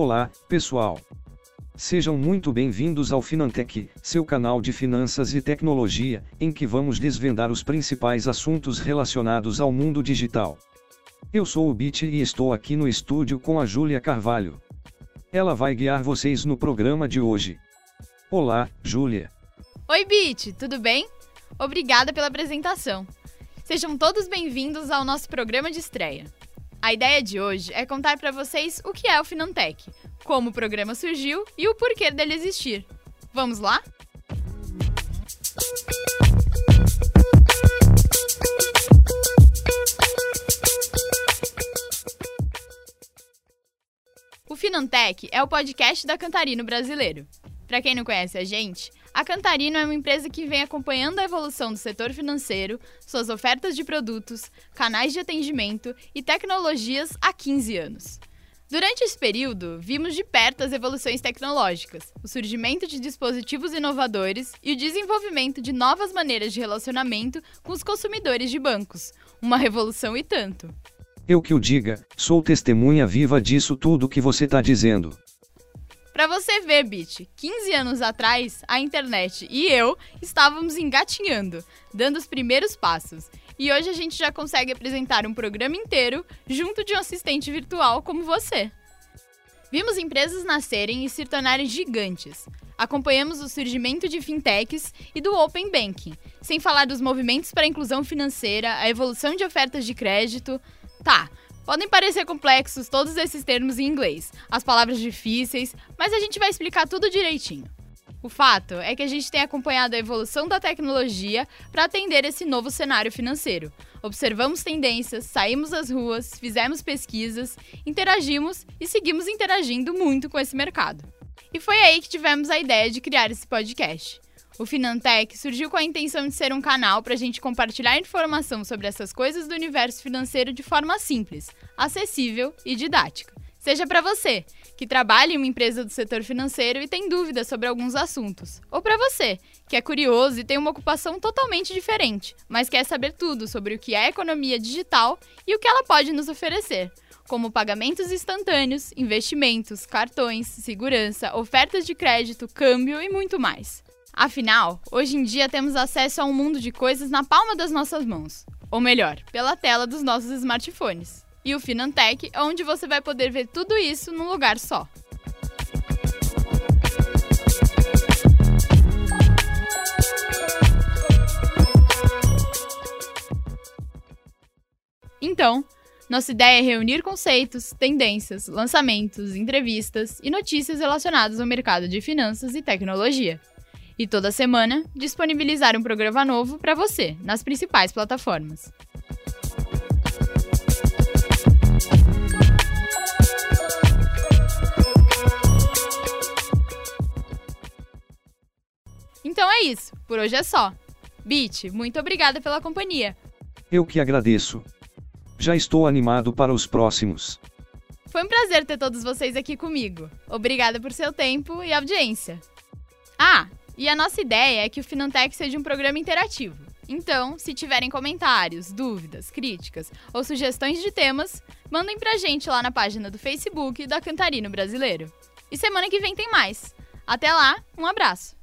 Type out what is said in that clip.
Olá, pessoal. Sejam muito bem-vindos ao Finantech, seu canal de finanças e tecnologia, em que vamos desvendar os principais assuntos relacionados ao mundo digital. Eu sou o Bit e estou aqui no estúdio com a Júlia Carvalho. Ela vai guiar vocês no programa de hoje. Olá, Júlia. Oi, Bit, tudo bem? Obrigada pela apresentação. Sejam todos bem-vindos ao nosso programa de estreia. A ideia de hoje é contar para vocês o que é o Finantech, como o programa surgiu e o porquê dele existir. Vamos lá? O Finantech é o podcast da Cantarino brasileiro. Para quem não conhece a gente, a Cantarino é uma empresa que vem acompanhando a evolução do setor financeiro, suas ofertas de produtos, canais de atendimento e tecnologias há 15 anos. Durante esse período, vimos de perto as evoluções tecnológicas, o surgimento de dispositivos inovadores e o desenvolvimento de novas maneiras de relacionamento com os consumidores de bancos. Uma revolução e tanto. Eu que o diga, sou testemunha viva disso tudo que você está dizendo. Para você ver, Bit, 15 anos atrás, a internet e eu estávamos engatinhando, dando os primeiros passos. E hoje a gente já consegue apresentar um programa inteiro junto de um assistente virtual como você. Vimos empresas nascerem e se tornarem gigantes. Acompanhamos o surgimento de fintechs e do open banking, sem falar dos movimentos para a inclusão financeira, a evolução de ofertas de crédito. Tá, podem parecer complexos todos esses termos em inglês, as palavras difíceis, mas a gente vai explicar tudo direitinho. O fato é que a gente tem acompanhado a evolução da tecnologia para atender esse novo cenário financeiro. Observamos tendências, saímos às ruas, fizemos pesquisas, interagimos e seguimos interagindo muito com esse mercado. E foi aí que tivemos a ideia de criar esse podcast. O Finantech surgiu com a intenção de ser um canal para a gente compartilhar informação sobre essas coisas do universo financeiro de forma simples, acessível e didática. Seja para você que trabalha em uma empresa do setor financeiro e tem dúvidas sobre alguns assuntos, ou para você que é curioso e tem uma ocupação totalmente diferente, mas quer saber tudo sobre o que é economia digital e o que ela pode nos oferecer, como pagamentos instantâneos, investimentos, cartões, segurança, ofertas de crédito, câmbio e muito mais. Afinal, hoje em dia temos acesso a um mundo de coisas na palma das nossas mãos, ou melhor, pela tela dos nossos smartphones e o Finantech, onde você vai poder ver tudo isso num lugar só. Então, nossa ideia é reunir conceitos, tendências, lançamentos, entrevistas e notícias relacionadas ao mercado de finanças e tecnologia. E toda semana disponibilizar um programa novo para você nas principais plataformas. Então é isso, por hoje é só. Bit, muito obrigada pela companhia. Eu que agradeço. Já estou animado para os próximos. Foi um prazer ter todos vocês aqui comigo. Obrigada por seu tempo e audiência. Ah, e a nossa ideia é que o Finantech seja um programa interativo. Então, se tiverem comentários, dúvidas, críticas ou sugestões de temas, mandem pra gente lá na página do Facebook da Cantarino Brasileiro. E semana que vem tem mais. Até lá, um abraço!